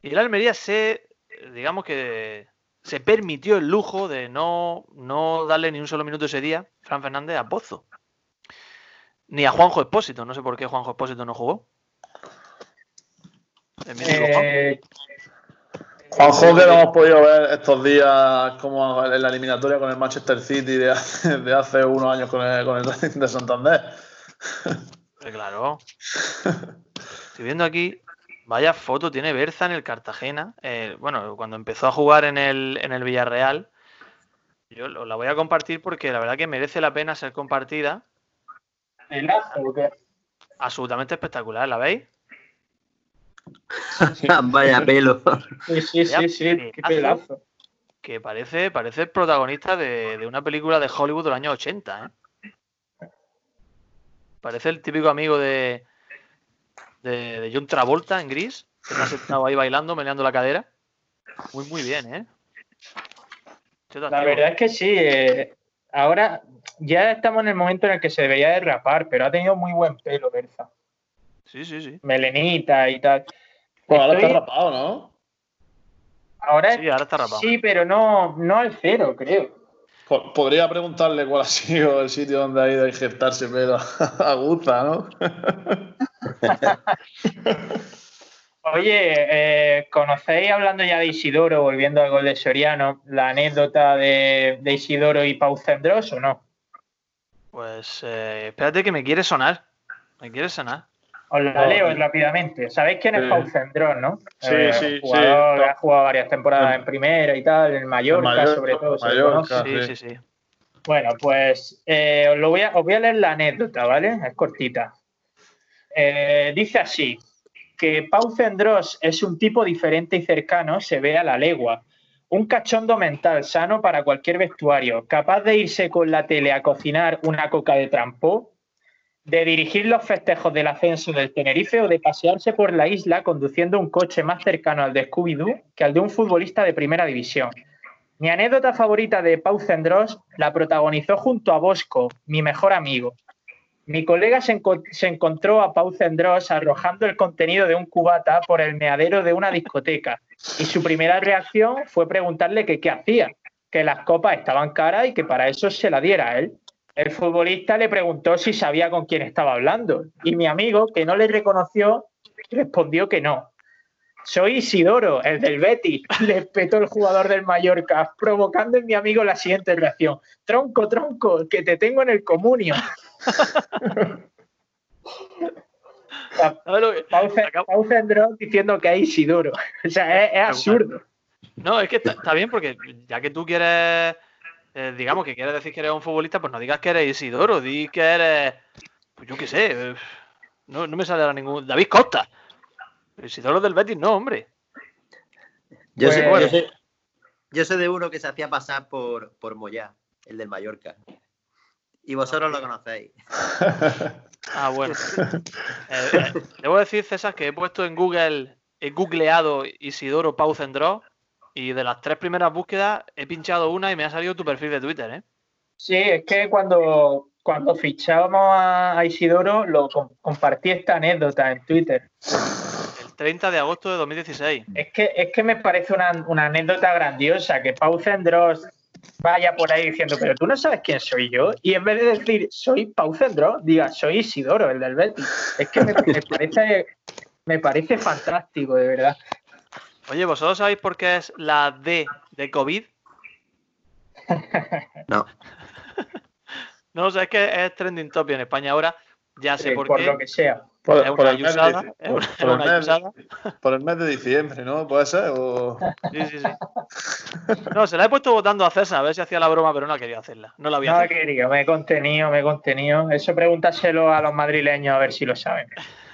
Y el Almería se, digamos que se permitió el lujo de no, no darle ni un solo minuto ese día, Fran Fernández, a Pozo. Ni a Juanjo Espósito, no sé por qué Juanjo Espósito no jugó. Eh, Juanjo, que lo hemos podido ver estos días como en la eliminatoria con el Manchester City de hace, de hace unos años con el, con el Racing de Santander. Eh, Claro. Estoy viendo aquí, vaya foto tiene Berza en el Cartagena. Eh, bueno, cuando empezó a jugar en el, en el Villarreal, yo lo- la voy a compartir porque la verdad que merece la pena ser compartida. pelazo, ¿o qué? Absolutamente espectacular, ¿la veis? Vaya pelo. Sí, sí, sí, sí, qué pelazo. Que parece, parece el protagonista de, de una película de Hollywood del año 80, ¿eh? Parece el típico amigo de, de, de John Travolta en gris, que está sentado ahí bailando, meneando la cadera. Muy, muy bien, ¿eh? La verdad es que sí. eh, ahora ya estamos en el momento en el que se debería de rapar, pero ha tenido muy buen pelo, Berza. Sí, sí, sí. Melenita y tal. Pues ahora Estoy- está rapado, ¿no? Ahora Sí, ahora está rapado. sí, pero no, no al cero, creo. Po- Podría preguntarle cuál ha sido el sitio donde ha ido a injertarse pelo a Guza, ¿no? Oye, eh, ¿conocéis, hablando ya de Isidoro, volviendo al gol de Soriano, la anécdota de, de Isidoro y Pau Cendros o no? Pues eh, espérate que me quiere sonar. Me quiere sonar. Os la leo eh. rápidamente. ¿Sabéis quién es Sí. Pau Cendrós, no? Sí, Eh, sí, sí. jugador, Ha jugado varias temporadas en primera y tal, en Mallorca, Mallorca, sobre todo. Mallorca. Sí, sí, sí. sí. Bueno, pues eh, os, lo voy a, os voy a leer la anécdota, ¿vale? Es cortita. Eh, dice así, que Pau Cendrós es un tipo diferente y cercano, se ve a la legua. Un cachondo mental sano para cualquier vestuario, capaz de irse con la tele a cocinar una coca de trampó, de dirigir los festejos del ascenso del Tenerife o de pasearse por la isla conduciendo un coche más cercano al de Scooby-Doo que al de un futbolista de primera división. Mi anécdota favorita de Pau Cendrós la protagonizó junto a Bosco, mi mejor amigo. Mi colega se, enco- se encontró a Pau Cendrós arrojando el contenido de un cubata por el meadero de una discoteca y su primera reacción fue preguntarle qué hacía, que las copas estaban caras y que para eso se la diera a él. El futbolista le preguntó si sabía con quién estaba hablando y mi amigo, que no le reconoció, respondió que no. Soy Isidoro, el del Betis, le espetó el jugador del Mallorca, provocando en mi amigo la siguiente reacción. Tronco, tronco, que te tengo en el comunio. ¿Sabes lo que- Pau diciendo que es Isidoro. O sea, es, es absurdo. No, es que está, está bien porque ya que tú quieres, eh, digamos que quieres decir que eres un futbolista, pues no digas que eres Isidoro, di que eres, pues yo qué sé, eh, no, no me sale ningún... David Costa. Isidoro del Betis, no, hombre. Yo, sé, Pues- yo, sé, yo sé de uno que se hacía pasar por, por Moyá, el del Mallorca. Y vosotros lo conocéis. Ah, bueno. Eh, eh, debo decir, César, que he puesto en Google, he googleado Isidoro Pau Cendrós y de las tres primeras búsquedas he pinchado una y me ha salido tu perfil de Twitter, ¿eh? Sí, es que cuando, cuando fichábamos a, Isidoro, lo com- compartí esta anécdota en Twitter. El 30 de agosto de 2016. Es que, es que me parece una, una anécdota grandiosa que Pau Cendrós vaya por ahí diciendo, pero tú no sabes quién soy yo. Y en vez de decir, soy Pau Cendrós, diga, soy Isidoro, el del Betis. Es que me, me parece, me parece fantástico, de verdad. Oye, ¿vosotros sabéis por qué es la D de COVID? No. No, o sea, es que es trending topic en España ahora. Ya sé por, por qué. lo que sea. Por, Es por una el mes de, por- una- por el mes- yusada. por el mes de diciembre, ¿no? ¿Puede ser? O... Sí, sí, sí. No, se la he puesto votando a César a ver si hacía la broma, pero no quería hacerla. No la había No he querido, me he contenido, me he contenido. Eso pregúntaselo a los madrileños a ver si lo saben.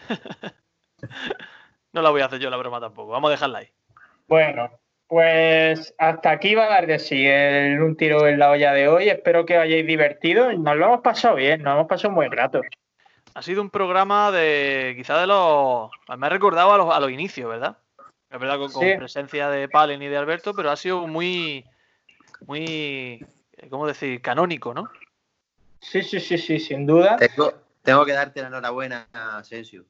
no la voy a hacer yo la broma tampoco. Vamos a dejarla ahí. Bueno, pues hasta aquí va a dar de sí el un tiro en la olla de hoy. Espero que os hayáis divertido. Nos lo hemos pasado bien, nos hemos pasado un buen rato. Ha sido un programa de quizá de los... Me ha recordado a los, a los inicios, ¿verdad? Es verdad con, con Sí. presencia de Palen y de Alberto, pero ha sido muy... Muy... ¿Cómo decir? Canónico, ¿no? Sí, sí, sí, sí, sin duda. Tengo, tengo que darte la enhorabuena, Asensio.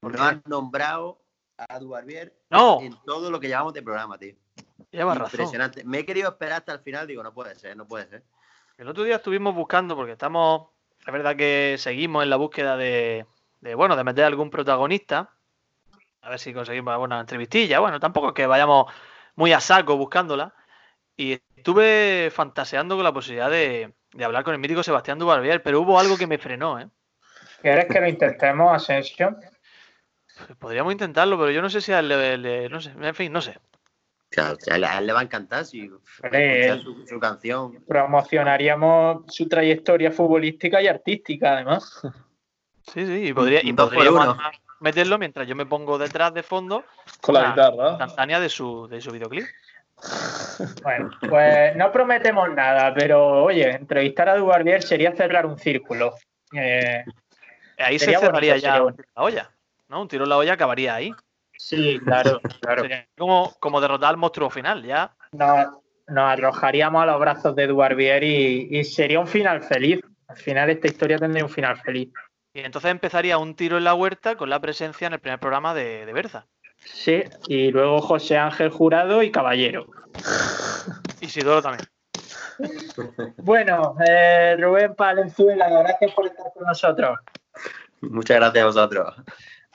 ¿Por No qué? has nombrado a Dubarbier No, en todo lo que llevamos de programa, tío. llevas razón. Impresionante. Me he querido esperar hasta el final, digo, no puede ser, no puede ser. El otro día estuvimos buscando, porque estamos, es verdad que seguimos en la búsqueda de, de, bueno, de meter algún protagonista. A ver si conseguimos alguna entrevistilla. Bueno, tampoco es que vayamos muy a saco buscándola. Y estuve fantaseando con la posibilidad de, de hablar con el mítico Sebastián Dubarbier, pero hubo algo que me frenó, ¿eh? ¿Quieres que lo intentemos, Asensio? Podríamos intentarlo, pero yo no sé si a él le, le- no sé, en fin, no sé. Claro, a él, a él le va a encantar si escuchar su, su canción. Promocionaríamos su trayectoria futbolística y artística, además. Sí, sí, y, podría, y podríamos meterlo mientras yo me pongo detrás de fondo Con la guitarra. instantánea de su, de su videoclip. Bueno, pues no prometemos nada, pero oye, entrevistar a Dubarbier sería cerrar un círculo. Eh, Ahí Sería se cerraría ya la olla. ¿No? Un tiro en la olla acabaría ahí. sí, claro, claro. Sería como, como derrotar al monstruo final, ya. Nos, nos arrojaríamos a los brazos de Dubarbier y, y sería un final feliz. Al final esta historia tendría un final feliz. Y entonces empezaría un tiro en la huerta con la presencia en el primer programa de, de Berza. Sí, y luego José Ángel Jurado y Caballero. Y Sidoro también. Bueno, eh, Rubén Palenzuela, gracias por estar con nosotros. Muchas gracias a vosotros.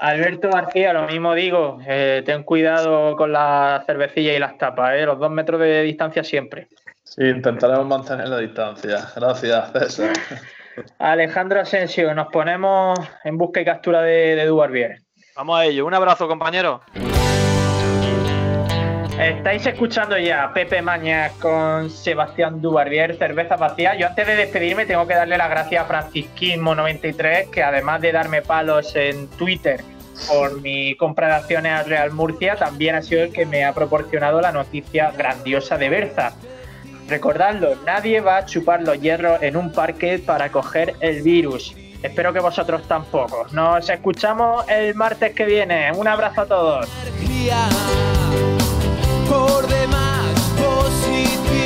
Alberto García, lo mismo digo, eh, ten cuidado con la cervecilla y las tapas, eh, los dos metros de distancia siempre. Sí, intentaremos mantener la distancia. Gracias, César. Alejandro Asensio, nos ponemos en busca y captura de, de Dubarbier. Vamos a ello. Un abrazo, compañero. Estáis escuchando ya Pepe Mañas con Sebastián Dubarbier, cerveza vacía. Yo antes de despedirme tengo que darle las gracias a Francisquismo93, que además de darme palos en Twitter por mi compra de acciones al Real Murcia, también ha sido el que me ha proporcionado la noticia grandiosa de Berza. Recordadlo, nadie va a chupar los hierros en un parque para coger el virus. Espero que vosotros tampoco. Nos escuchamos el martes que viene. Un abrazo a todos por demás positivo.